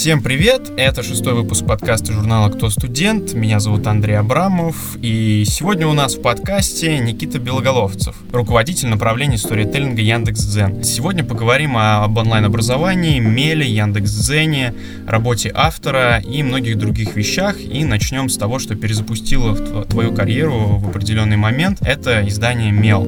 Всем привет! Это шестой выпуск подкаста журнала «Кто студент?». Меня зовут Андрей Абрамов, и сегодня у нас в подкасте Никита Белоголовцев, руководитель направления сторителлинга Яндекс.Дзен. Сегодня поговорим об онлайн-образовании, Меле, Яндекс.Дзене, работе автора и многих других вещах. И начнем с того, что перезапустило твою карьеру в определенный момент. Это издание Мел.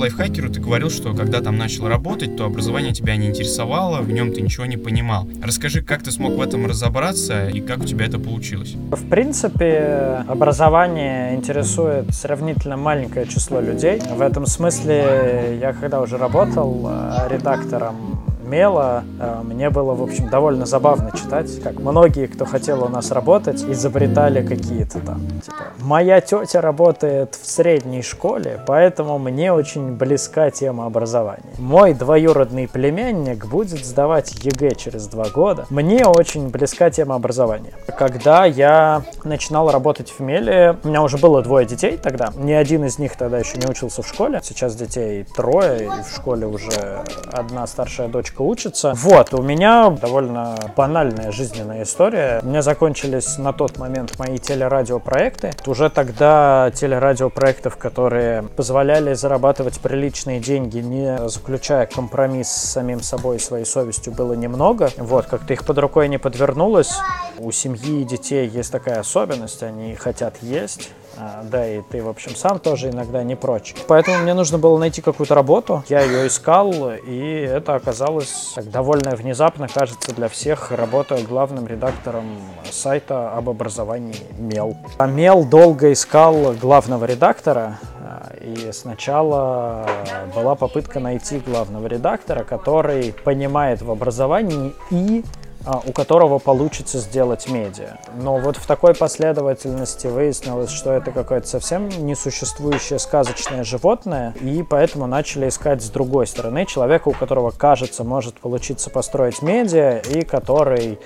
Лайфхакеру ты говорил, что когда там начал работать, то образование тебя не интересовало, в нем ты ничего не понимал. Расскажи, как ты смог в этом разобраться и как у тебя это получилось? В принципе, образование интересует сравнительно маленькое число людей. В этом смысле я когда уже работал э, редактором мела. Э, мне было, в общем, довольно забавно читать, как многие, кто хотел у нас работать, изобретали какие-то там, типа, моя тетя работает в средней школе, поэтому мне очень близка тема образования. Мой двоюродный племянник будет сдавать ЕГЭ через два года. Мне очень близка тема образования. Когда я начинал работать в Меле, у меня уже было двое детей тогда. Ни один из них тогда еще не учился в школе. Сейчас детей трое, и в школе уже одна старшая дочка учится. Вот, у меня довольно банальная жизненная история. У меня закончились на тот момент мои телерадиопроекты. Уже тогда телерадиопроектов, которые позволяли зарабатывать приличные деньги, не заключая компромисс с самим собой и своей совестью, было немного. Вот, как-то их под рукой не подвернулось. У семьи и детей есть такая особенность, они хотят есть. А, да, и ты, в общем, сам тоже иногда не прочь. Поэтому мне нужно было найти какую-то работу. Я ее искал, и это оказалось так, довольно внезапно, кажется, для всех. Работаю главным редактором сайта об образовании МЕЛ. А МЕЛ долго искал главного редактора, а, и сначала была попытка найти главного редактора, который понимает в образовании и у которого получится сделать медиа. Но вот в такой последовательности выяснилось, что это какое-то совсем несуществующее сказочное животное, и поэтому начали искать с другой стороны человека, у которого, кажется, может получиться построить медиа, и который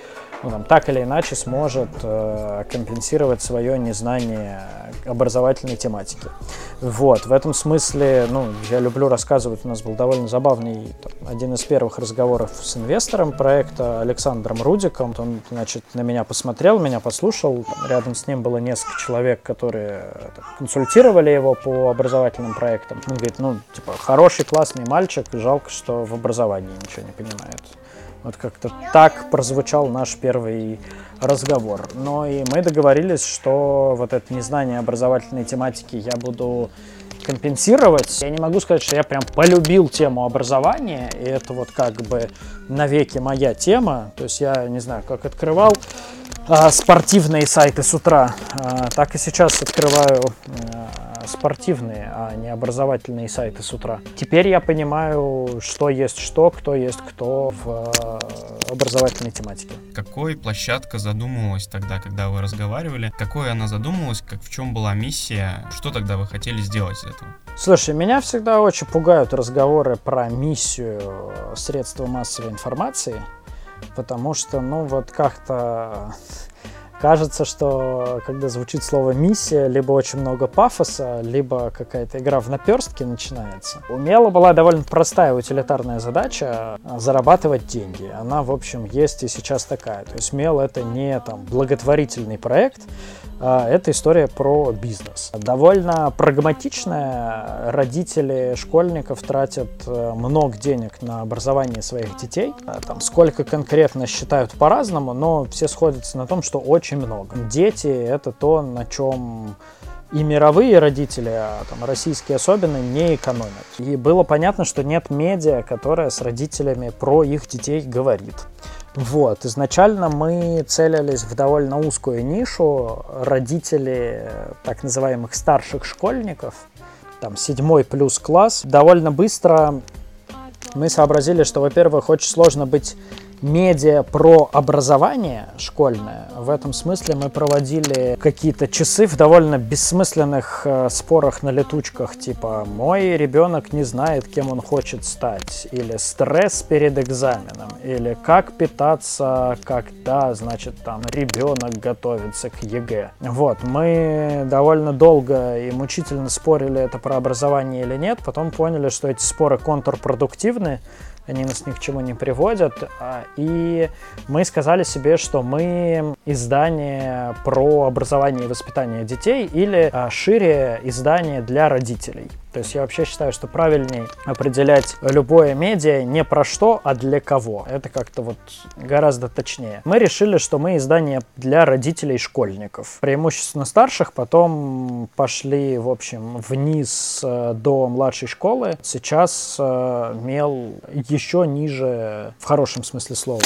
ну, там, так или иначе сможет э, компенсировать свое незнание образовательной тематики. Вот, в этом смысле, ну, я люблю рассказывать, у нас был довольно забавный, там, один из первых разговоров с инвестором проекта Александром Рудиком. Он, значит, на меня посмотрел, меня послушал, рядом с ним было несколько человек, которые так, консультировали его по образовательным проектам. Он говорит, ну, типа, хороший, классный мальчик, жалко, что в образовании ничего не понимает. Вот как-то так прозвучал наш первый разговор. Но и мы договорились, что вот это незнание образовательной тематики я буду компенсировать. Я не могу сказать, что я прям полюбил тему образования, и это вот как бы навеки моя тема. То есть я, не знаю, как открывал а, спортивные сайты с утра, а, так и сейчас открываю а, спортивные, а не образовательные сайты с утра. Теперь я понимаю, что есть что, кто есть кто в э, образовательной тематике. Какой площадка задумывалась тогда, когда вы разговаривали? Какой она задумывалась, как в чем была миссия? Что тогда вы хотели сделать из этого? Слушай, меня всегда очень пугают разговоры про миссию средства массовой информации, потому что, ну, вот как-то кажется, что когда звучит слово «миссия», либо очень много пафоса, либо какая-то игра в наперстки начинается. У Мела была довольно простая утилитарная задача — зарабатывать деньги. Она, в общем, есть и сейчас такая. То есть Мел — это не там, благотворительный проект, это история про бизнес. Довольно прагматичная. Родители школьников тратят э, много денег на образование своих детей. А, там, сколько конкретно считают по-разному, но все сходятся на том, что очень много. Дети — это то, на чем и мировые родители, а там, российские особенно, не экономят. И было понятно, что нет медиа, которая с родителями про их детей говорит. Вот, изначально мы целились в довольно узкую нишу. Родители так называемых старших школьников, там седьмой плюс класс, довольно быстро мы сообразили, что, во-первых, очень сложно быть медиа про образование школьное. В этом смысле мы проводили какие-то часы в довольно бессмысленных э, спорах на летучках, типа «мой ребенок не знает, кем он хочет стать», или «стресс перед экзаменом», или «как питаться, когда, значит, там ребенок готовится к ЕГЭ». Вот, мы довольно долго и мучительно спорили это про образование или нет, потом поняли, что эти споры контрпродуктивны, они нас ни к чему не приводят. А, и мы сказали себе, что мы издание про образование и воспитание детей или а, шире издание для родителей. То есть я вообще считаю, что правильнее определять любое медиа не про что, а для кого. Это как-то вот гораздо точнее. Мы решили, что мы издание для родителей школьников. Преимущественно старших, потом пошли, в общем, вниз э, до младшей школы. Сейчас э, мел еще ниже, в хорошем смысле слова,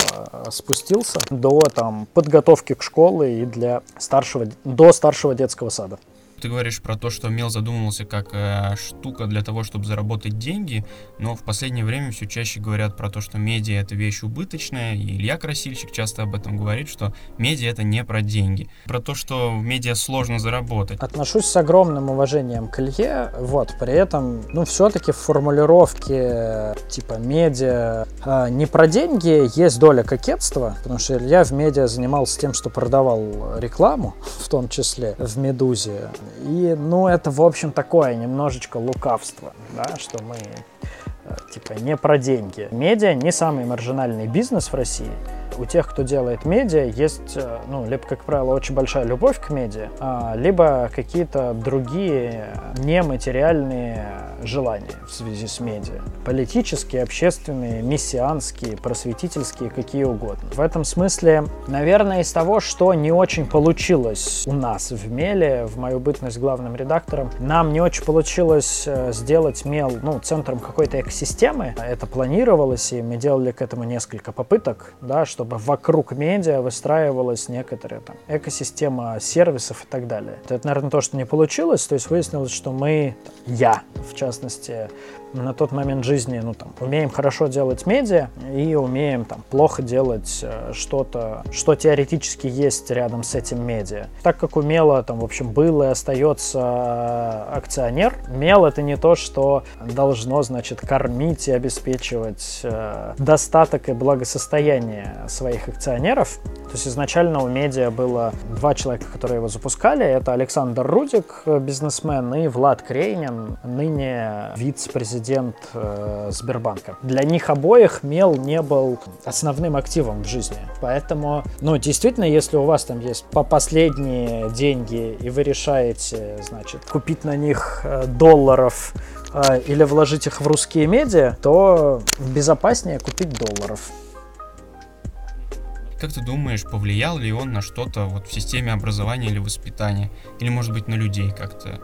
спустился до там подготовки к школе и для старшего, до старшего детского сада. Ты говоришь про то, что Мел задумывался как э, штука для того, чтобы заработать деньги, но в последнее время все чаще говорят про то, что медиа это вещь убыточная, и Илья Красильщик часто об этом говорит, что медиа это не про деньги, про то, что в медиа сложно заработать. Отношусь с огромным уважением к Илье, вот, при этом, ну, все-таки в формулировке типа медиа э, не про деньги есть доля кокетства, потому что Илья в медиа занимался тем, что продавал рекламу, в том числе в «Медузе», и, ну, это, в общем, такое немножечко лукавство, да, что мы, э, типа, не про деньги. Медиа не самый маржинальный бизнес в России, у тех, кто делает медиа, есть, э, ну, либо, как правило, очень большая любовь к медиа, а, либо какие-то другие нематериальные желания в связи с медиа. Политические, общественные, мессианские, просветительские, какие угодно. В этом смысле, наверное, из того, что не очень получилось у нас в Меле, в мою бытность главным редактором, нам не очень получилось э, сделать Мел, ну, центром какой-то экосистемы. Это планировалось, и мы делали к этому несколько попыток, да, чтобы чтобы вокруг медиа выстраивалась некоторая там, экосистема сервисов и так далее. Это, наверное, то, что не получилось. То есть выяснилось, что мы, я в частности, на тот момент жизни, ну, там, умеем хорошо делать медиа и умеем, там, плохо делать э, что-то, что теоретически есть рядом с этим медиа. Так как у Мела, там, в общем, был и остается э, акционер, Мел — это не то, что должно, значит, кормить и обеспечивать э, достаток и благосостояние своих акционеров. То есть изначально у медиа было два человека, которые его запускали. Это Александр Рудик, бизнесмен, и Влад Крейнин, ныне вице-президент президент э, Сбербанка. Для них обоих мел не был основным активом в жизни. Поэтому, ну, действительно, если у вас там есть по последние деньги, и вы решаете, значит, купить на них э, долларов э, или вложить их в русские медиа, то безопаснее купить долларов. Как ты думаешь, повлиял ли он на что-то вот в системе образования или воспитания? Или, может быть, на людей как-то?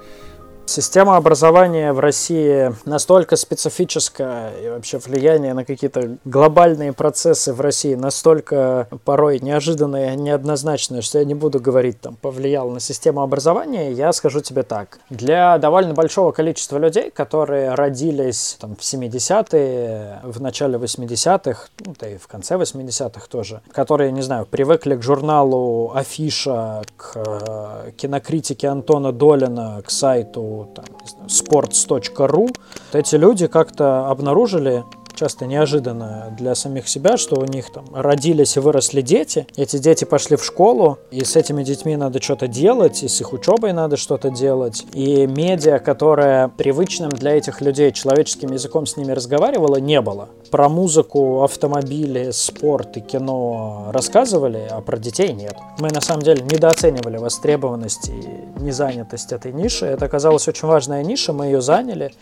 Система образования в России настолько специфическая, и вообще влияние на какие-то глобальные процессы в России настолько порой неожиданное, неоднозначное, что я не буду говорить, там, повлиял на систему образования, я скажу тебе так. Для довольно большого количества людей, которые родились там, в 70-е, в начале 80-х, ну, да и в конце 80-х тоже, которые, не знаю, привыкли к журналу Афиша, к э, кинокритике Антона Долина, к сайту там, sports.ru, эти люди как-то обнаружили часто неожиданно для самих себя, что у них там родились и выросли дети, эти дети пошли в школу, и с этими детьми надо что-то делать, и с их учебой надо что-то делать, и медиа, которая привычным для этих людей человеческим языком с ними разговаривала, не было. Про музыку, автомобили, спорт и кино рассказывали, а про детей нет. Мы на самом деле недооценивали востребованность и незанятость этой ниши. Это оказалась очень важная ниша, мы ее заняли,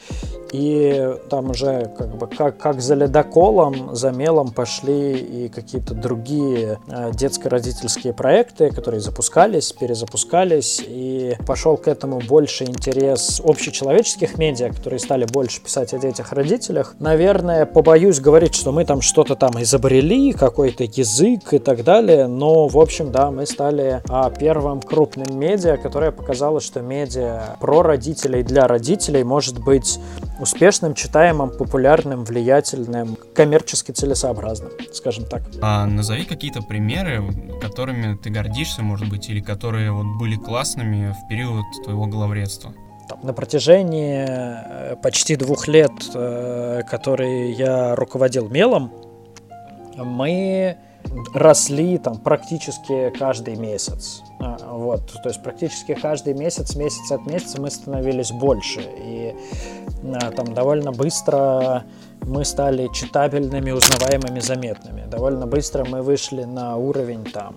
и там уже как бы как, как за ледоколом, за мелом пошли и какие-то другие э, детско-родительские проекты, которые запускались, перезапускались, и пошел к этому больше интерес общечеловеческих медиа, которые стали больше писать о детях-родителях. Наверное, побоюсь говорить, что мы там что-то там изобрели, какой-то язык и так далее, но, в общем, да, мы стали а, первым крупным медиа, которое показало, что медиа про родителей для родителей может быть успешным, читаемым, популярным, влиятельным, коммерчески целесообразным, скажем так. А назови какие-то примеры, которыми ты гордишься, может быть, или которые вот были классными в период твоего главредства. На протяжении э, почти двух лет, э, которые я руководил мелом, мы росли там практически каждый месяц. А, вот, то есть практически каждый месяц, месяц от месяца мы становились больше. И а, там довольно быстро мы стали читабельными, узнаваемыми, заметными. Довольно быстро мы вышли на уровень там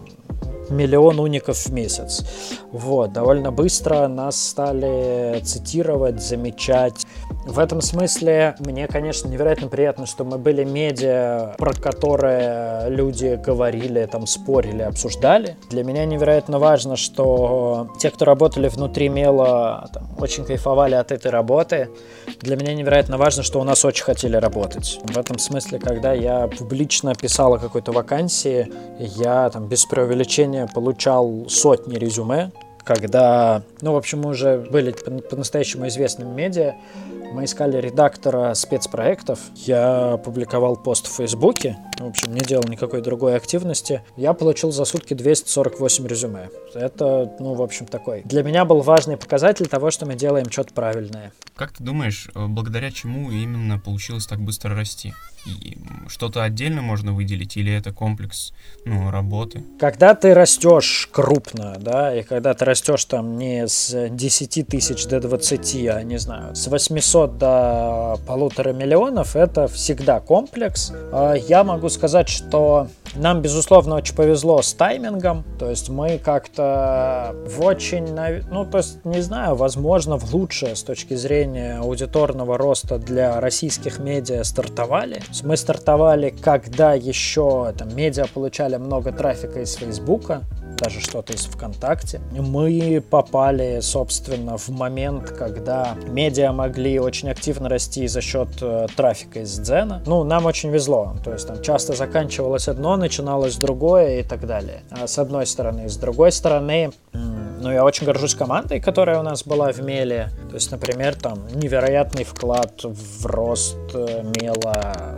миллион уников в месяц. Вот, довольно быстро нас стали цитировать, замечать. В этом смысле мне, конечно, невероятно приятно, что мы были медиа, про которые люди говорили, там, спорили, обсуждали. Для меня невероятно важно, что те, кто работали внутри Мела, там, очень кайфовали от этой работы. Для меня невероятно важно, что у нас очень хотели работать. В этом смысле, когда я публично писал о какой-то вакансии, я там без преувеличения получал сотни резюме, когда, ну, в общем, мы уже были по-настоящему известными медиа, мы искали редактора спецпроектов. Я публиковал пост в Фейсбуке. В общем, не делал никакой другой активности. Я получил за сутки 248 резюме. Это, ну, в общем, такой. Для меня был важный показатель того, что мы делаем что-то правильное. Как ты думаешь, э, благодаря чему именно получилось так быстро расти? Что-то отдельно можно выделить или это комплекс ну, работы? Когда ты растешь крупно, да, и когда ты растешь там не с 10 тысяч до 20, а не знаю, с 800 до полутора миллионов, это всегда комплекс. А я могу сказать, что нам, безусловно, очень повезло с таймингом, то есть мы как-то в очень, ну, то есть, не знаю, возможно, в лучшее с точки зрения аудиторного роста для российских медиа стартовали. Мы стартовали, когда еще там медиа получали много трафика из Фейсбука, даже что-то из ВКонтакте. Мы попали, собственно, в момент, когда медиа могли очень активно расти за счет э, трафика из Дзена. Ну, нам очень везло. То есть там часто заканчивалось одно, начиналось другое и так далее. А с одной стороны. С другой стороны, ну, я очень горжусь командой, которая у нас была в Меле. То есть, например, там невероятный вклад в рост э, Мела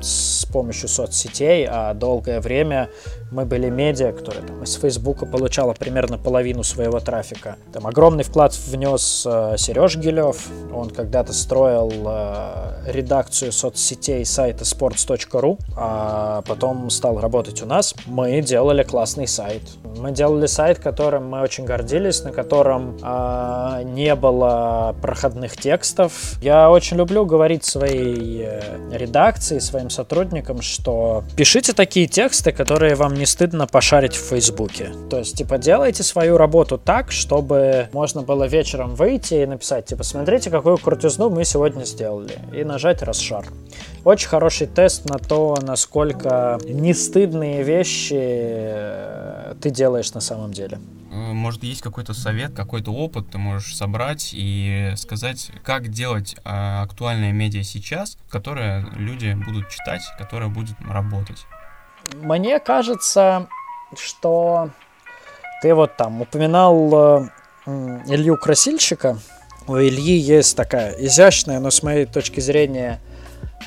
с помощью соцсетей, а долгое время мы были медиа, которая там, из Фейсбука получала примерно половину своего трафика. Там огромный вклад внес э, Сереж Гилев. Он когда-то строил э, редакцию соцсетей сайта sports.ru, а потом стал работать у нас. Мы делали классный сайт. Мы делали сайт, которым мы очень гордились, на котором э, не было проходных текстов. Я очень люблю говорить своей э, редакции, своим сотрудникам, что пишите такие тексты, которые вам не стыдно пошарить в Фейсбуке. То есть, типа, делайте свою работу так, чтобы можно было вечером выйти и написать, типа, смотрите, какую крутизну мы сегодня сделали. И нажать расшар. Очень хороший тест на то, насколько нестыдные вещи э, ты делаешь на самом деле. Э, может, есть какой-то совет, какой-то опыт ты можешь собрать и сказать, как делать а, актуальное медиа сейчас, которое люди будут читать, которое будет работать? Мне кажется, что ты вот там упоминал э, Илью Красильщика. У Ильи есть такая изящная, но с моей точки зрения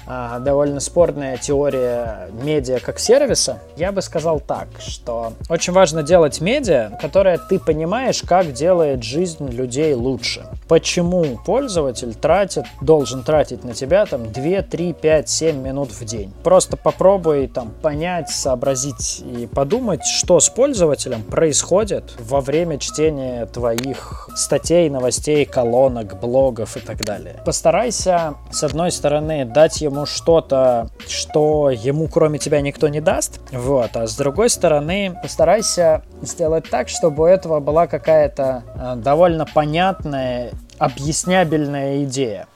довольно спорная теория медиа как сервиса. Я бы сказал так, что очень важно делать медиа, которое ты понимаешь, как делает жизнь людей лучше. Почему пользователь тратит, должен тратить на тебя там 2, 3, 5, 7 минут в день. Просто попробуй там понять, сообразить и подумать, что с пользователем происходит во время чтения твоих статей, новостей, колонок, блогов и так далее. Постарайся, с одной стороны, дать ему что-то, что ему кроме тебя никто не даст. Вот. А с другой стороны, постарайся сделать так, чтобы у этого была какая-то э, довольно понятная, объяснябельная идея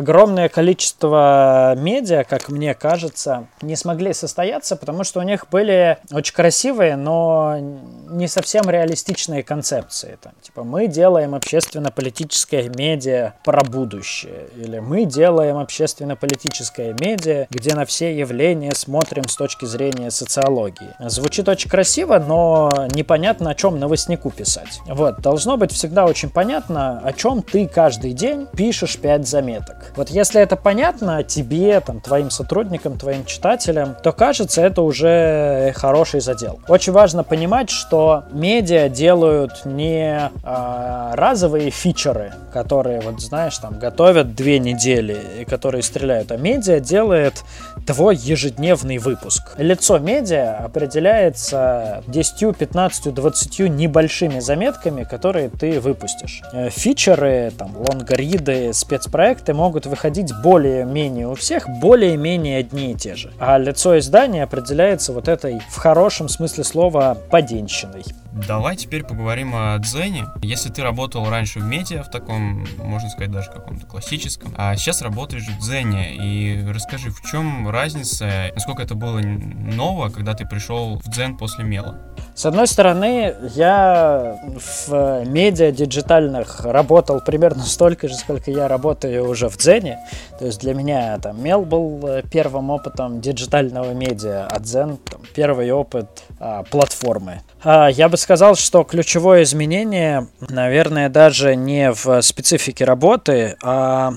огромное количество медиа, как мне кажется, не смогли состояться, потому что у них были очень красивые, но не совсем реалистичные концепции. Там, типа мы делаем общественно-политическое медиа про будущее, или мы делаем общественно-политическое медиа, где на все явления смотрим с точки зрения социологии. Звучит очень красиво, но непонятно, о чем новостнику писать. Вот, должно быть всегда очень понятно, о чем ты каждый день пишешь 5 заметок. Вот если это понятно тебе, там, твоим сотрудникам, твоим читателям, то кажется, это уже хороший задел. Очень важно понимать, что медиа делают не э, разовые фичеры, которые, вот знаешь, там готовят две недели и которые стреляют, а медиа делает твой ежедневный выпуск. Лицо медиа определяется 10, 15, 20 небольшими заметками, которые ты выпустишь. Э, фичеры, там, лонгориды, спецпроекты могут выходить более-менее у всех, более-менее одни и те же. А лицо издания определяется вот этой, в хорошем смысле слова, поденщиной. Давай теперь поговорим о дзене. Если ты работал раньше в медиа, в таком, можно сказать, даже каком-то классическом, а сейчас работаешь в дзене, и расскажи, в чем разница, насколько это было ново, когда ты пришел в дзен после мела? С одной стороны, я в медиа диджитальных работал примерно столько же, сколько я работаю уже в Дзене. То есть для меня там Мел был э, первым опытом диджитального медиа, а Дзен там, первый опыт а, платформы. А, я бы сказал, что ключевое изменение, наверное, даже не в специфике работы, а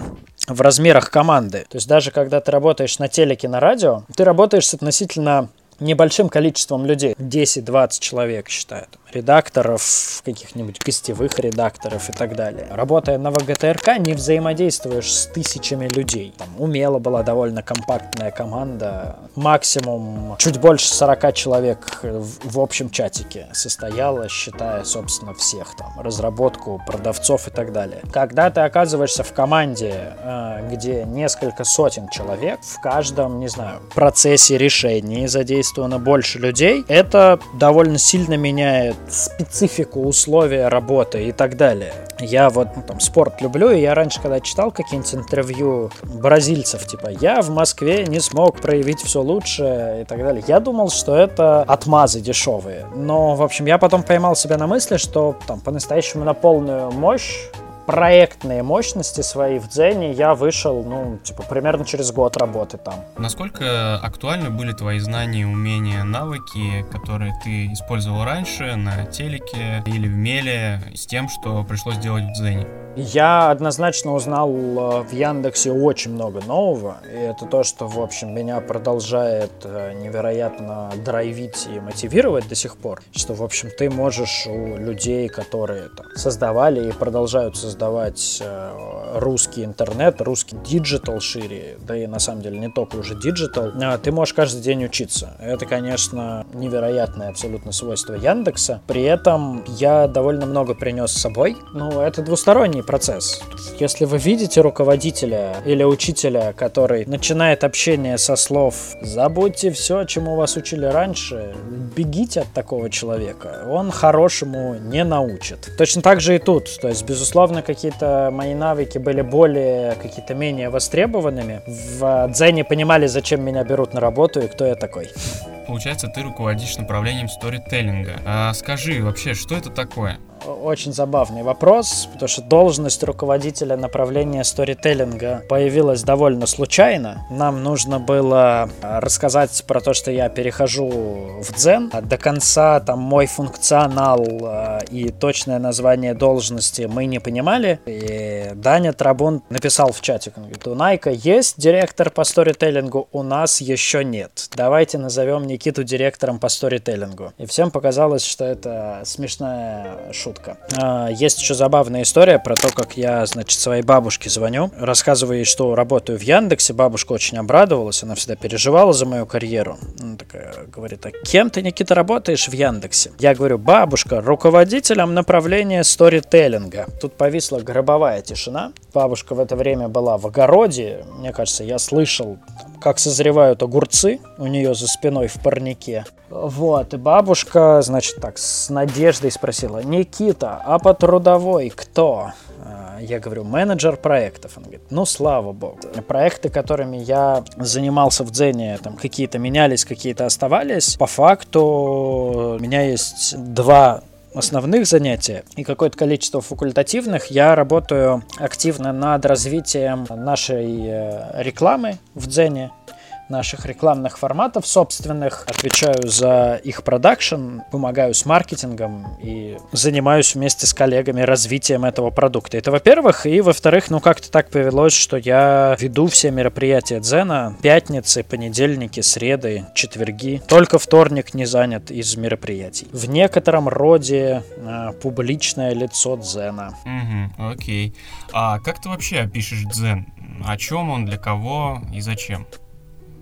в размерах команды. То есть даже когда ты работаешь на телеке, на радио, ты работаешь с относительно небольшим количеством людей, 10-20 человек, считаю редакторов, каких-нибудь гостевых редакторов и так далее. Работая на ВГТРК, не взаимодействуешь с тысячами людей. Там умело была довольно компактная команда, максимум чуть больше 40 человек в, в общем чатике состояла, считая, собственно, всех там, разработку, продавцов и так далее. Когда ты оказываешься в команде, э, где несколько сотен человек, в каждом, не знаю, процессе решений задействовано больше людей, это довольно сильно меняет специфику, условия работы и так далее. Я вот ну, там спорт люблю, и я раньше, когда читал какие-нибудь интервью бразильцев, типа, я в Москве не смог проявить все лучше и так далее, я думал, что это отмазы дешевые. Но, в общем, я потом поймал себя на мысли, что там по-настоящему на полную мощь проектные мощности свои в Дзене я вышел, ну, типа, примерно через год работы там. Насколько актуальны были твои знания, умения, навыки, которые ты использовал раньше на телеке или в меле с тем, что пришлось делать в Дзене? Я однозначно узнал э, в Яндексе очень много нового, и это то, что, в общем, меня продолжает э, невероятно драйвить и мотивировать до сих пор, что, в общем, ты можешь у людей, которые там, создавали и продолжают создавать э, русский интернет, русский digital шире, да и на самом деле не только уже digital, ты можешь каждый день учиться. Это, конечно, невероятное абсолютно свойство Яндекса. При этом я довольно много принес с собой. Ну, это двусторонний процесс. Если вы видите руководителя или учителя, который начинает общение со слов «забудьте все, чему вас учили раньше», бегите от такого человека. Он хорошему не научит. Точно так же и тут. То есть, безусловно, какие-то мои навыки были более, какие-то менее востребованными. В Дзене понимали, зачем меня берут на работу и кто я такой. Получается, ты руководишь направлением сторителлинга. А скажи вообще, что это такое? Очень забавный вопрос, потому что должность руководителя направления сторителлинга появилась довольно случайно. Нам нужно было а, рассказать про то, что я перехожу в дзен. До конца там мой функционал а, и точное название должности мы не понимали. И Даня Трабун написал в чате, он говорит, у Найка есть директор по сторителлингу, у нас еще нет. Давайте назовем Никиту директором по сторителлингу. И всем показалось, что это смешная шутка шутка. А, есть еще забавная история про то, как я, значит, своей бабушке звоню, рассказываю ей, что работаю в Яндексе. Бабушка очень обрадовалась, она всегда переживала за мою карьеру. Она такая говорит, а кем ты, Никита, работаешь в Яндексе? Я говорю, бабушка, руководителем направления сторителлинга. Тут повисла гробовая тишина. Бабушка в это время была в огороде. Мне кажется, я слышал, как созревают огурцы у нее за спиной в парнике. Вот, и бабушка, значит, так, с надеждой спросила, Никита, а по трудовой кто? А, я говорю, менеджер проектов. Он говорит, ну, слава богу. Проекты, которыми я занимался в Дзене, там какие-то менялись, какие-то оставались. По факту у меня есть два основных занятия и какое-то количество факультативных. Я работаю активно над развитием нашей э, рекламы в Дзене наших рекламных форматов собственных, отвечаю за их продакшн, помогаю с маркетингом и занимаюсь вместе с коллегами развитием этого продукта. Это во-первых. И во-вторых, ну как-то так повелось, что я веду все мероприятия Дзена. Пятницы, понедельники, среды, четверги. Только вторник не занят из мероприятий. В некотором роде э, публичное лицо Дзена. Угу, окей. А как ты вообще опишешь Дзен? О чем он, для кого и зачем?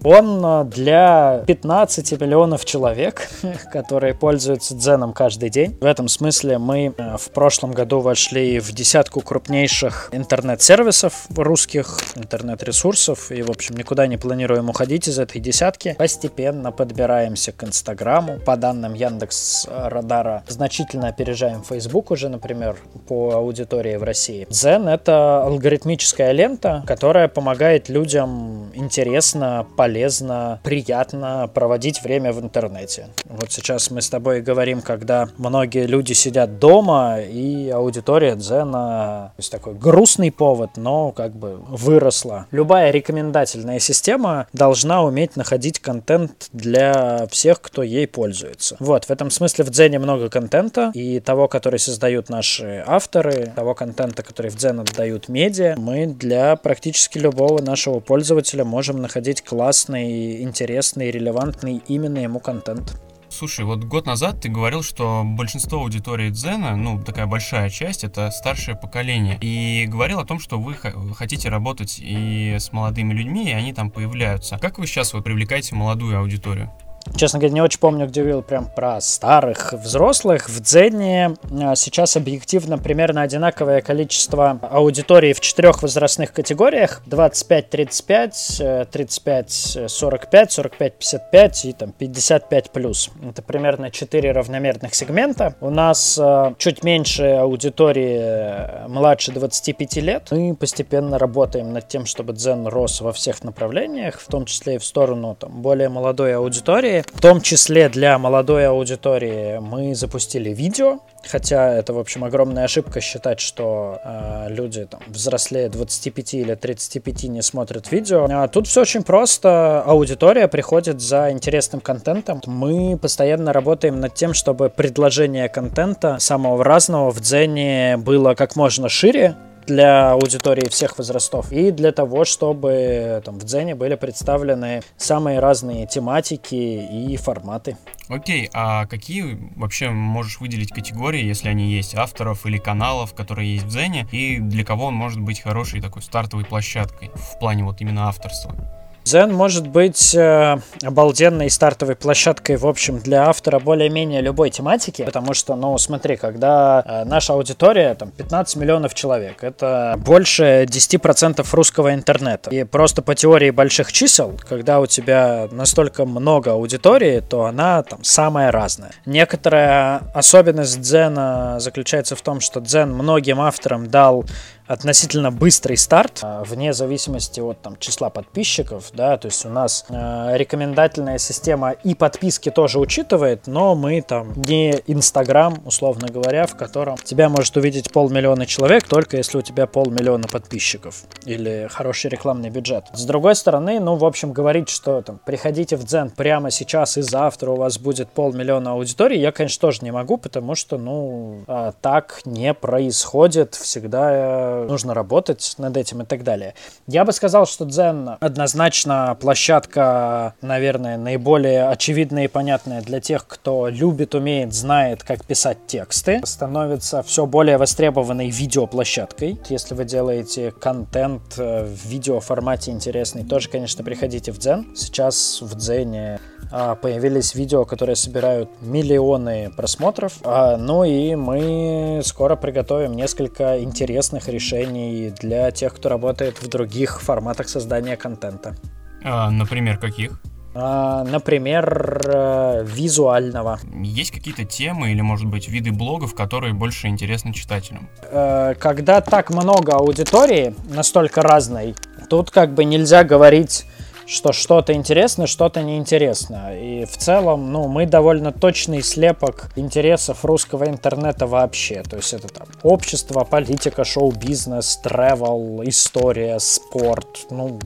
Он э, для 15 миллионов человек, которые пользуются дзеном каждый день. В этом смысле мы э, в прошлом году вошли в десятку крупнейших интернет-сервисов русских, интернет-ресурсов. И, в общем, никуда не планируем уходить из этой десятки. Постепенно подбираемся к Инстаграму. По данным Яндекс Радара значительно опережаем Facebook уже, например, по аудитории в России. Дзен — это алгоритмическая лента, которая помогает людям интересно, полезно полезно, приятно проводить время в интернете. Вот сейчас мы с тобой говорим, когда многие люди сидят дома, и аудитория Дзена, то есть такой грустный повод, но как бы выросла. Любая рекомендательная система должна уметь находить контент для всех, кто ей пользуется. Вот, в этом смысле в Дзене много контента, и того, который создают наши авторы, того контента, который в Дзен отдают медиа, мы для практически любого нашего пользователя можем находить класс классный, интересный, релевантный именно ему контент. Слушай, вот год назад ты говорил, что большинство аудитории Дзена, ну, такая большая часть, это старшее поколение. И говорил о том, что вы хотите работать и с молодыми людьми, и они там появляются. Как вы сейчас вот привлекаете молодую аудиторию? Честно говоря, не очень помню, где говорил прям про старых взрослых. В Дзене а, сейчас объективно примерно одинаковое количество аудитории в четырех возрастных категориях. 25-35, 35-45, 45-55 и там 55+. Это примерно 4 равномерных сегмента. У нас э, чуть меньше аудитории э, младше 25 лет. Мы постепенно работаем над тем, чтобы Дзен рос во всех направлениях, в том числе и в сторону там, более молодой аудитории аудитории. В том числе для молодой аудитории мы запустили видео, Хотя это, в общем, огромная ошибка считать, что э, люди там, взрослее 25 или 35 не смотрят видео. А тут все очень просто. Аудитория приходит за интересным контентом. Мы постоянно работаем над тем, чтобы предложение контента самого разного в Дзене было как можно шире, для аудитории всех возрастов и для того, чтобы там, в Дзене были представлены самые разные тематики и форматы. Окей, а какие вообще можешь выделить категории, если они есть, авторов или каналов, которые есть в Дзене, и для кого он может быть хорошей такой стартовой площадкой в плане вот именно авторства? Zen может быть э, обалденной стартовой площадкой, в общем, для автора более-менее любой тематики, потому что, ну, смотри, когда э, наша аудитория, там, 15 миллионов человек, это больше 10% русского интернета. И просто по теории больших чисел, когда у тебя настолько много аудитории, то она там самая разная. Некоторая особенность Дзена заключается в том, что Дзен многим авторам дал относительно быстрый старт, а, вне зависимости от там, числа подписчиков, да, то есть у нас э, рекомендательная система и подписки тоже учитывает, но мы там не Инстаграм, условно говоря, в котором тебя может увидеть полмиллиона человек, только если у тебя полмиллиона подписчиков или хороший рекламный бюджет. С другой стороны, ну, в общем, говорить, что там, приходите в Дзен прямо сейчас и завтра у вас будет полмиллиона аудитории, я, конечно, тоже не могу, потому что, ну, э, так не происходит всегда э, нужно работать над этим и так далее. Я бы сказал, что Дзен однозначно площадка, наверное, наиболее очевидная и понятная для тех, кто любит, умеет, знает, как писать тексты. Становится все более востребованной видеоплощадкой. Если вы делаете контент в видеоформате интересный, тоже, конечно, приходите в Дзен. Сейчас в Дзене а, появились видео, которые собирают миллионы просмотров. А, ну и мы скоро приготовим несколько интересных решений для тех, кто работает в других форматах создания контента. А, например, каких? А, например, э, визуального. Есть какие-то темы или, может быть, виды блогов, которые больше интересны читателям? Э, когда так много аудитории, настолько разной, тут как бы нельзя говорить что что-то интересно, что-то неинтересно. И в целом, ну, мы довольно точный слепок интересов русского интернета вообще. То есть это там общество, политика, шоу-бизнес, travel, история, спорт, ну,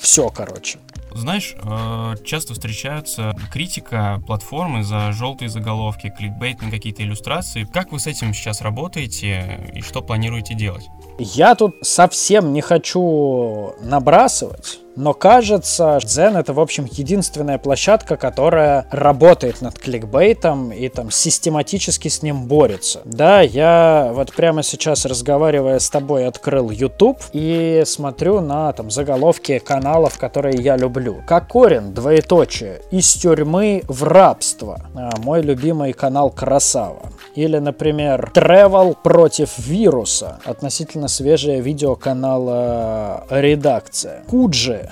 все, короче. Знаешь, э, часто встречаются критика платформы за желтые заголовки, кликбейтные какие-то иллюстрации. Как вы с этим сейчас работаете и что планируете делать? Я тут совсем не хочу набрасывать, но кажется, Zen это, в общем, единственная площадка, которая работает над кликбейтом и там систематически с ним борется. Да, я вот прямо сейчас, разговаривая с тобой, открыл YouTube и смотрю на там заголовки каналов, которые я люблю. Кокорин, двоеточие, из тюрьмы в рабство. А, мой любимый канал Красава. Или, например, Travel против вируса. Относительно свежее видео канала Редакция. Куджи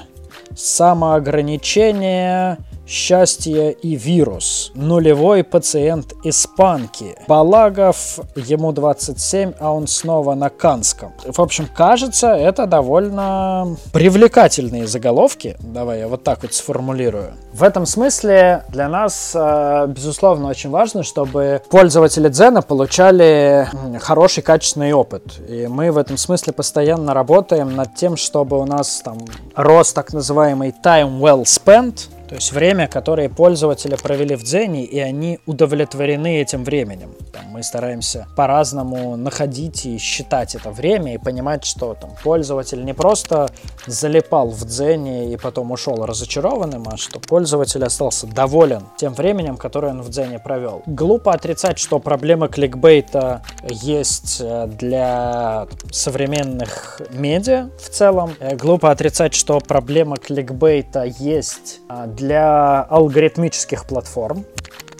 самоограничение, счастье и вирус. Нулевой пациент испанки. Балагов, ему 27, а он снова на Канском. В общем, кажется, это довольно привлекательные заголовки. Давай я вот так вот сформулирую. В этом смысле для нас, э, безусловно, очень важно, чтобы пользователи Дзена получали хороший, качественный опыт. И мы в этом смысле постоянно работаем над тем, чтобы у нас там рос так называемый time well spent, то есть время, которое пользователи провели в Дзене, и они удовлетворены этим временем. Там, мы стараемся по-разному находить и считать это время и понимать, что там, пользователь не просто залипал в Дзене и потом ушел разочарованным, а что пользователь остался доволен тем временем, которое он в Дзене провел. Глупо отрицать, что проблема кликбейта есть э, для современных медиа в целом. Э, глупо отрицать, что проблема кликбейта есть для для алгоритмических платформ.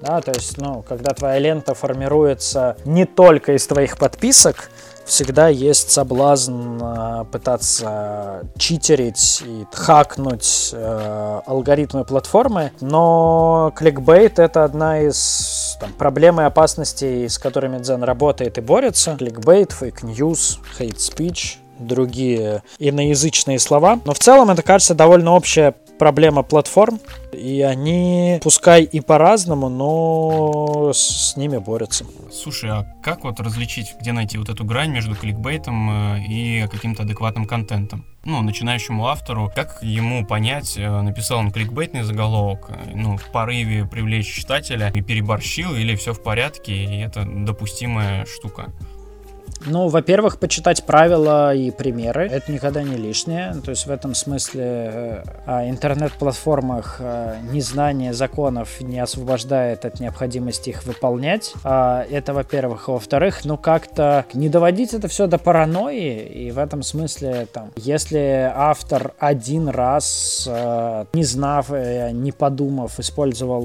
Да, то есть, ну, когда твоя лента формируется не только из твоих подписок, всегда есть соблазн э, пытаться читерить и хакнуть э, алгоритмы платформы, но кликбейт это одна из там, проблем и опасностей, с которыми Дзен работает и борется. Кликбейт, fake news, hate speech, другие иноязычные слова. Но в целом это кажется довольно общая проблема платформ, и они, пускай и по-разному, но с ними борются. Слушай, а как вот различить, где найти вот эту грань между кликбейтом э, и каким-то адекватным контентом? Ну, начинающему автору, как ему понять, э, написал он кликбейтный заголовок, э, ну, в порыве привлечь читателя и переборщил, или все в порядке, и это допустимая штука? Ну, во-первых, почитать правила и примеры. Это никогда не лишнее. То есть в этом смысле э, о интернет-платформах э, незнание законов не освобождает от необходимости их выполнять. А это, во-первых. Во-вторых, ну как-то не доводить это все до паранойи. И в этом смысле, там, если автор один раз, э, не знав, не подумав, использовал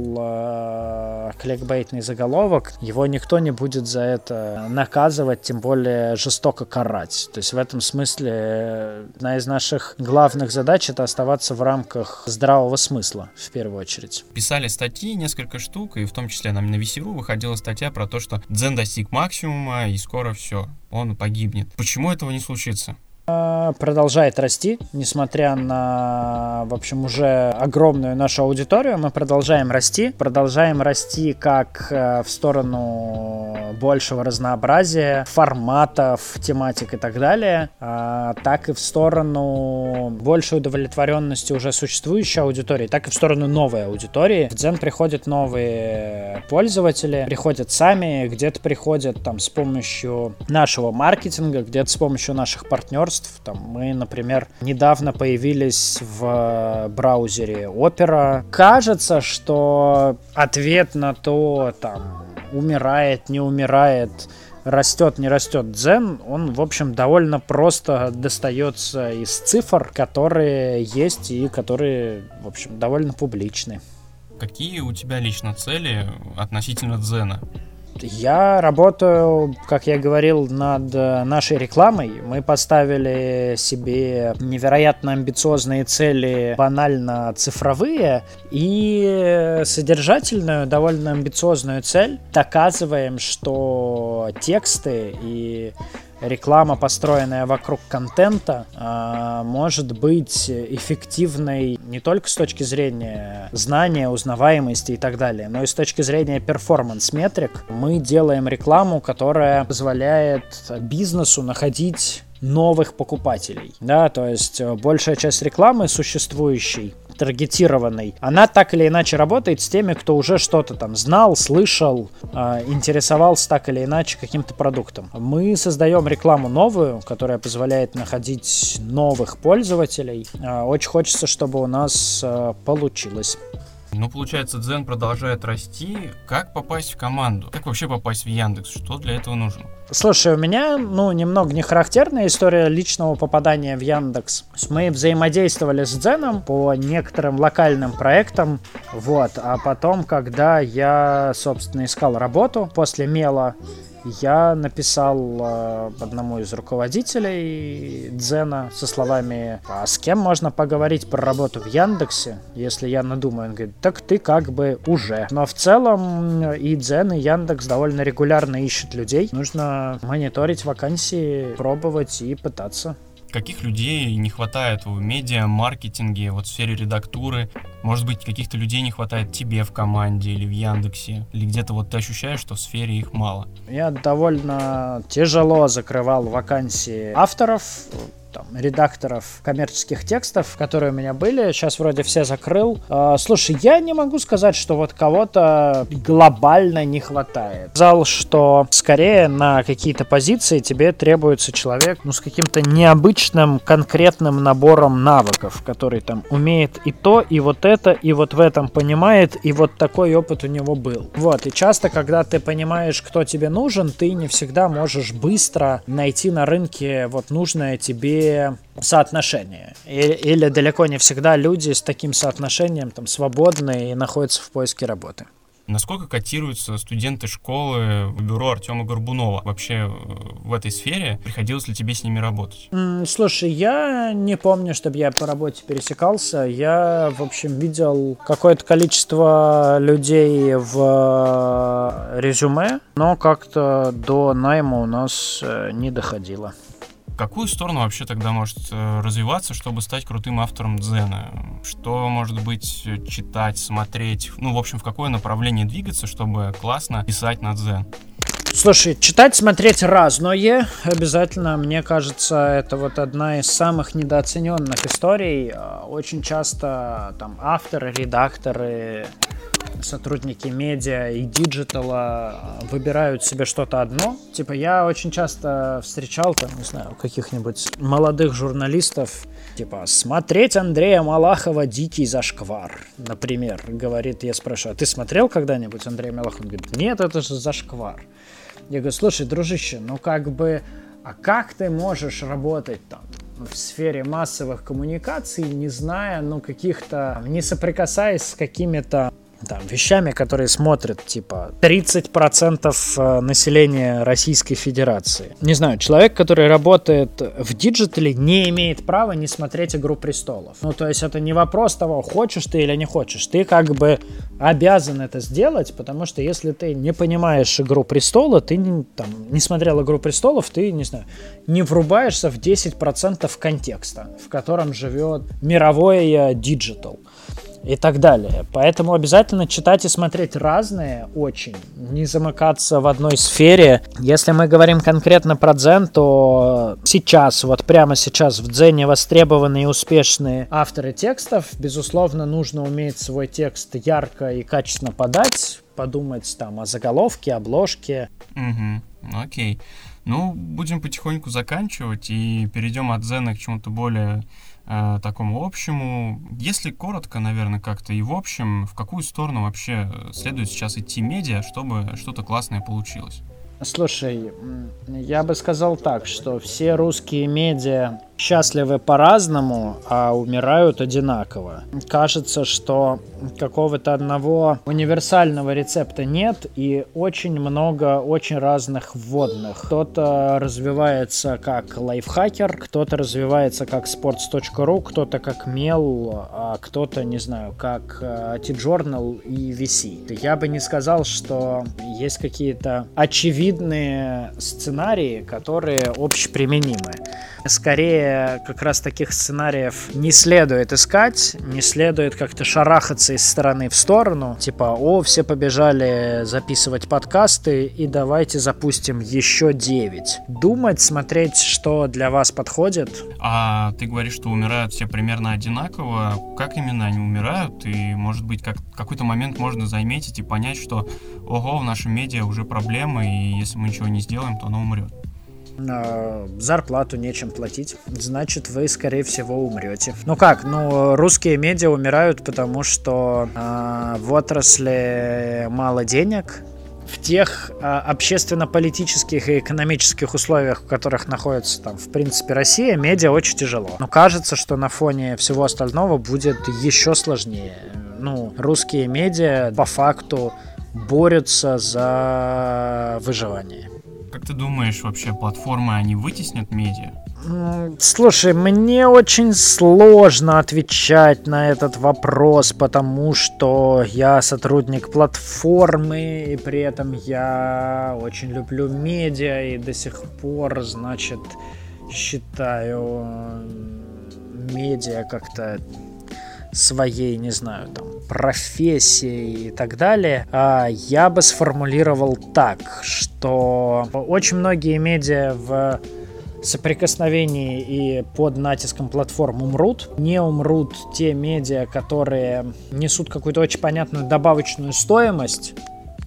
кликбейтный заголовок, его никто не будет за это наказывать, тем более более жестоко карать. То есть в этом смысле э, одна из наших главных задач это оставаться в рамках здравого смысла в первую очередь. Писали статьи, несколько штук, и в том числе нам на Весеру выходила статья про то, что Дзен достиг максимума, и скоро все, он погибнет. Почему этого не случится? Продолжает расти, несмотря на, в общем, уже огромную нашу аудиторию, мы продолжаем расти, продолжаем расти как э, в сторону большего разнообразия, форматов, тематик и так далее, а, так и в сторону большей удовлетворенности уже существующей аудитории, так и в сторону новой аудитории. В Дзен приходят новые пользователи, приходят сами, где-то приходят там с помощью нашего маркетинга, где-то с помощью наших партнерств, устройств. Там мы, например, недавно появились в браузере Opera. Кажется, что ответ на то, там, умирает, не умирает, растет, не растет дзен, он, в общем, довольно просто достается из цифр, которые есть и которые, в общем, довольно публичны. Какие у тебя лично цели относительно дзена? Я работаю, как я говорил, над э, нашей рекламой. Мы поставили себе невероятно амбициозные цели, банально цифровые, и содержательную, довольно амбициозную цель. Доказываем, что тексты и реклама, построенная вокруг контента, а, может быть эффективной не только с точки зрения знания, узнаваемости и так далее, но и с точки зрения перформанс-метрик. Мы делаем рекламу, которая позволяет бизнесу находить новых покупателей. Да, то есть э, большая часть рекламы существующей таргетированной, она так или иначе работает с теми, кто уже что-то там знал, слышал, э, интересовался так или иначе каким-то продуктом. Мы создаем рекламу новую, которая позволяет находить новых пользователей. Э, очень хочется, чтобы у нас э, получилось. Ну, получается, Дзен продолжает расти. Как попасть в команду? Как вообще попасть в Яндекс? Что для этого нужно? Слушай, у меня, ну, немного не характерная история личного попадания в Яндекс. Мы взаимодействовали с Дзеном по некоторым локальным проектам, вот, а потом, когда я, собственно, искал работу после Мела, я написал э, одному из руководителей Дзена со словами «А с кем можно поговорить про работу в Яндексе, если я надумаю?» Он говорит «Так ты как бы уже». Но в целом и Дзен, и Яндекс довольно регулярно ищут людей. Нужно мониторить вакансии, пробовать и пытаться. Каких людей не хватает в медиа, маркетинге, вот в сфере редактуры? Может быть, каких-то людей не хватает тебе в команде или в Яндексе? Или где-то вот ты ощущаешь, что в сфере их мало? Я довольно тяжело закрывал вакансии авторов, там, редакторов коммерческих текстов, которые у меня были. Сейчас вроде все закрыл. А, слушай, я не могу сказать, что вот кого-то глобально не хватает. Сказал, что скорее на какие-то позиции тебе требуется человек ну, с каким-то необычным конкретным набором навыков, который там умеет и то, и вот это, и вот в этом понимает, и вот такой опыт у него был. Вот, и часто, когда ты понимаешь, кто тебе нужен, ты не всегда можешь быстро найти на рынке вот нужное тебе соотношение. Или, или далеко не всегда люди с таким соотношением там свободны и находятся в поиске работы. Насколько котируются студенты школы в бюро Артема Горбунова? Вообще э, в этой сфере приходилось ли тебе с ними работать? слушай, я не помню, чтобы я по работе пересекался. Я, в общем, видел какое-то количество людей в э, резюме, но как-то до найма у нас э, не доходило какую сторону вообще тогда может э, развиваться, чтобы стать крутым автором дзена? Что, может быть, читать, смотреть? Ну, в общем, в какое направление двигаться, чтобы классно писать на дзен? Слушай, читать, смотреть разное обязательно. Мне кажется, это вот одна из самых недооцененных историй. Очень часто там авторы, редакторы, сотрудники медиа и digital а выбирают себе что-то одно. Типа я очень часто встречал там, не знаю, каких-нибудь молодых журналистов, типа смотреть Андрея Малахова «Дикий зашквар», например, говорит, я спрашиваю, а ты смотрел когда-нибудь Андрея Малахова? Он говорит, нет, это же зашквар. Я говорю, слушай, дружище, ну как бы, а как ты можешь работать там в сфере массовых коммуникаций, не зная, ну, каких-то, не соприкасаясь с какими-то там, вещами, которые смотрят, типа, 30% э, населения Российской Федерации. Не знаю, человек, который работает в digital е, не имеет права не смотреть «Игру престолов». Ну, то есть это не вопрос того, хочешь ты или не хочешь. Ты как бы обязан это сделать, потому что если ты не понимаешь «Игру престола», ты не, там, не смотрел «Игру престолов», ты, не знаю, не врубаешься в 10% контекста, в котором живет мировое digital и так далее. Поэтому обязательно читать и смотреть разные очень, не замыкаться в одной сфере. Если мы говорим конкретно про дзен, то сейчас, вот прямо сейчас в дзене востребованные и успешные авторы текстов. Безусловно, нужно уметь свой текст ярко и качественно подать, подумать там о заголовке, обложке. Угу, окей. Ну, будем потихоньку заканчивать и перейдем от дзена к чему-то более э, такому общему. Если коротко, наверное, как-то и в общем, в какую сторону вообще следует сейчас идти медиа, чтобы что-то классное получилось? Слушай, я бы сказал так, что все русские медиа счастливы по-разному, а умирают одинаково. Кажется, что какого-то одного универсального рецепта нет, и очень много очень разных вводных. Кто-то развивается как лайфхакер, кто-то развивается как sports.ru, кто-то как мел, а кто-то, не знаю, как T-Journal э, и VC. Я бы не сказал, что есть какие-то очевидные сценарии, которые общеприменимы. Скорее идеале как раз таких сценариев не следует искать, не следует как-то шарахаться из стороны в сторону, типа, о, все побежали записывать подкасты, и давайте запустим еще 9. Думать, смотреть, что для вас подходит. А ты говоришь, что умирают все примерно одинаково. Как именно они умирают? И, может быть, как какой-то момент можно заметить и понять, что, ого, в нашем медиа уже проблемы, и если мы ничего не сделаем, то оно умрет зарплату нечем платить, значит вы, скорее всего, умрете. Ну как, ну русские медиа умирают, потому что э, в отрасли мало денег, в тех а, общественно-политических и экономических условиях, в которых находится там, в принципе, Россия, медиа очень тяжело. Но кажется, что на фоне всего остального будет еще сложнее. Ну, русские медиа по факту борются за выживание. Как ты думаешь, вообще платформы, они вытеснят медиа? Слушай, мне очень сложно отвечать на этот вопрос, потому что я сотрудник платформы, и при этом я очень люблю медиа, и до сих пор, значит, считаю медиа как-то своей, не знаю, там, профессии и так далее, а, я бы сформулировал так, что очень многие медиа в соприкосновении и под натиском платформ умрут. Не умрут те медиа, которые несут какую-то очень понятную добавочную стоимость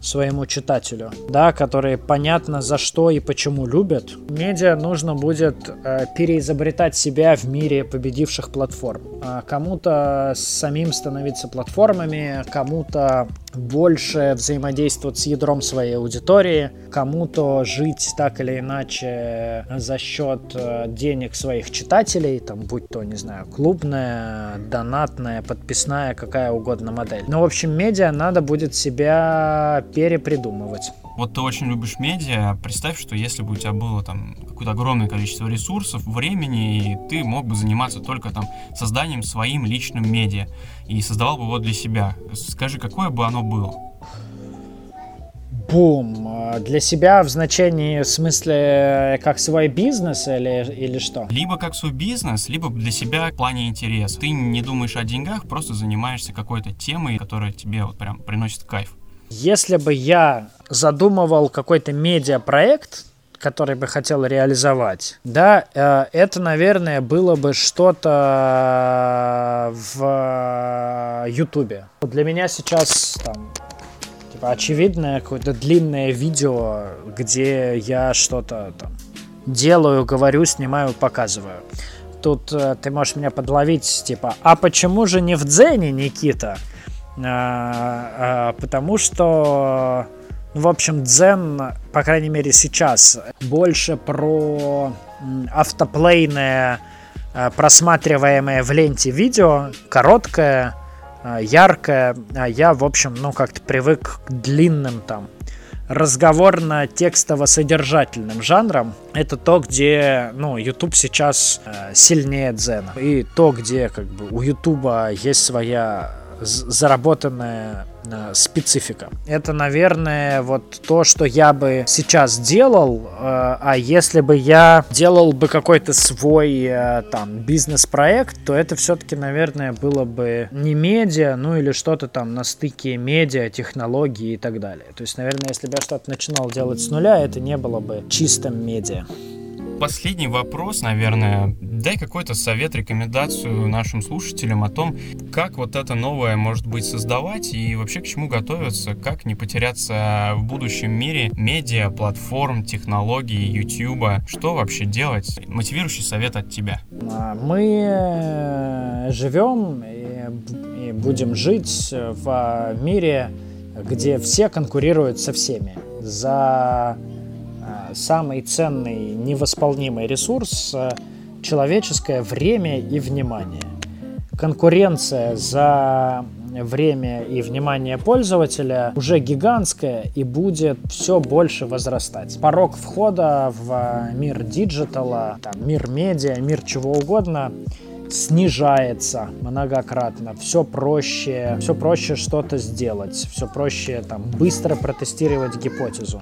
своему читателю, да, которые понятно за что и почему любят. Медиа нужно будет э, переизобретать себя в мире победивших платформ. А кому-то самим становиться платформами, кому-то больше взаимодействовать с ядром своей аудитории, кому-то жить так или иначе за счет э, денег своих читателей, там, будь то, не знаю, клубная, донатная, подписная, какая угодно модель. Ну, в общем, медиа надо будет себя перепридумывать. Вот ты очень любишь медиа, представь, что если бы у тебя было там какое-то огромное количество ресурсов, времени, и ты мог бы заниматься только там созданием своим личным медиа и создавал бы его для себя. Скажи, какое бы оно было? Бум. А для себя в значении, в смысле, как свой бизнес или, или что? Либо как свой бизнес, либо для себя в плане интереса. Ты не думаешь о деньгах, просто занимаешься какой-то темой, которая тебе вот прям приносит кайф. Если бы я задумывал какой-то медиапроект, который бы хотел реализовать, да, э, это, наверное, было бы что-то в Ютубе. Для меня сейчас там типа очевидное какое-то длинное видео, где я что-то там делаю, говорю, снимаю, показываю. Тут э, ты можешь меня подловить, типа, а почему же не в Дзене, Никита? А, а, потому что, ну, в общем, Дзен, по крайней мере сейчас, больше про автоплейное, а, просматриваемое в ленте видео, короткое, яркое. А я, в общем, ну, как-то привык к длинным там разговорно-текстово-содержательным жанром. Это то, где, ну, YouTube сейчас сильнее Дзена. И то, где, как бы, у YouTube есть своя заработанная э, специфика. Это, наверное, вот то, что я бы сейчас делал, э, а если бы я делал бы какой-то свой э, там бизнес-проект, то это все-таки, наверное, было бы не медиа, ну или что-то там на стыке медиа, технологии и так далее. То есть, наверное, если бы я что-то начинал делать с нуля, это не было бы чистым медиа последний вопрос, наверное. Дай какой-то совет, рекомендацию нашим слушателям о том, как вот это новое может быть создавать и вообще к чему готовиться, как не потеряться в будущем мире медиа, платформ, технологий, ютуба. Что вообще делать? Мотивирующий совет от тебя. А, мы э, живем и будем жить в мире, где все конкурируют со всеми за самый ценный, невосполнимый ресурс э, — человеческое время и внимание. Конкуренция за время и внимание пользователя уже гигантская и будет все больше возрастать. Порог входа в мир digital а, там, мир медиа, мир чего угодно снижается многократно. Все проще, все проще что-то сделать, все проще там быстро протестировать гипотезу.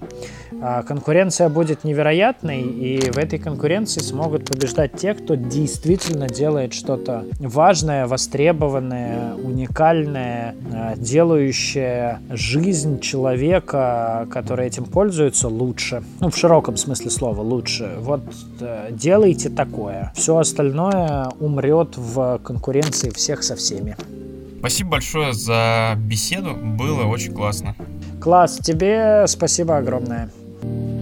А конкуренция будет невероятной, и в этой конкуренции смогут побеждать те, кто действительно делает что-то важное, востребованное, уникальное, а, делающее жизнь человека, который этим пользуется, лучше. Ну, в широком смысле слова лучше. Вот э, делайте такое. Все остальное умрет в конкуренции всех со всеми. Спасибо большое за беседу, было очень классно. Класс, тебе спасибо огромное. Thank you.